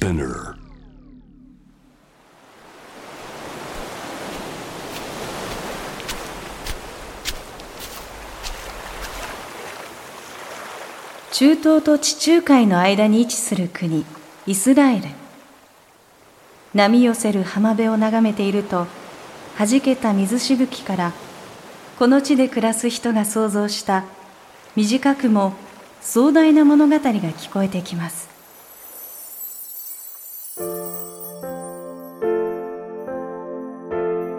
Spinner. 中東と地中海の間に位置する国イスラエル波寄せる浜辺を眺めていると弾けた水しぶきからこの地で暮らす人が想像した短くも壮大な物語が聞こえてきます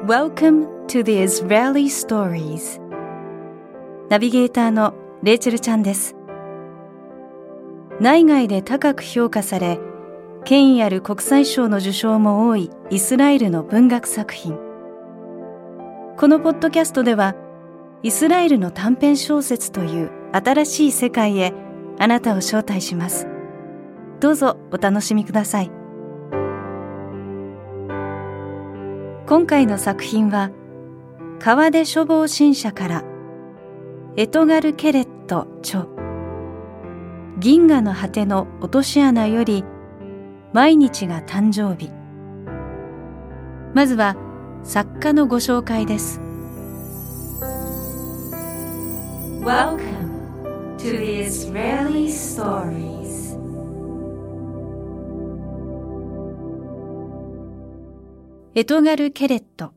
Welcome to the Israeli Stories. ナビゲーターのレイチェルちゃんです。内外で高く評価され権威ある国際賞の受賞も多いイスラエルの文学作品。このポッドキャストではイスラエルの短編小説という新しい世界へあなたを招待します。どうぞお楽しみください。今回の作品は川出処方新社からエトガル・ケレット著。銀河の果ての落とし穴より毎日が誕生日。まずは作家のご紹介です。Welcome to the Israeli Stories. エトガル・ケレット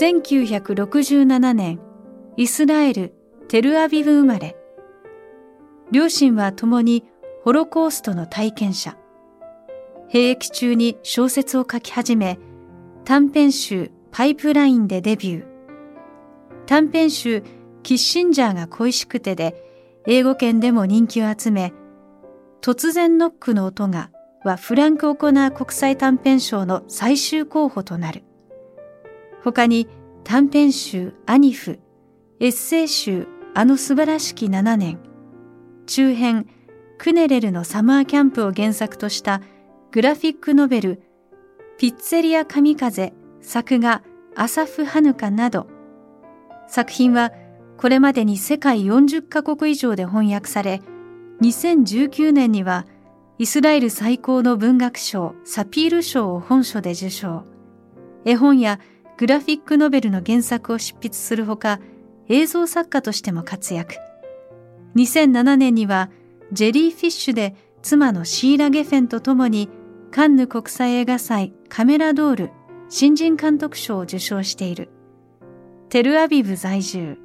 1967年イスラエル・テルアビブ生まれ両親は共にホロコーストの体験者。兵役中に小説を書き始め、短編集パイプラインでデビュー。短編集キッシンジャーが恋しくてで英語圏でも人気を集め、突然ノックの音がはフランク・オコナー国際短編賞の最終候補となる。他に短編集アニフ、エッセイ集あの素晴らしき7年、中編クネレルのサマーキャンプを原作としたグラフィックノベルピッツェリア神風作画アサフ・ハヌカなど作品はこれまでに世界40カ国以上で翻訳され2019年にはイスラエル最高の文学賞サピール賞を本書で受賞絵本やグラフィックノベルの原作を執筆するほか映像作家としても活躍2007年にはジェリーフィッシュで妻のシーラ・ゲフェンと共にカンヌ国際映画祭カメラドール新人監督賞を受賞している。テルアビブ在住。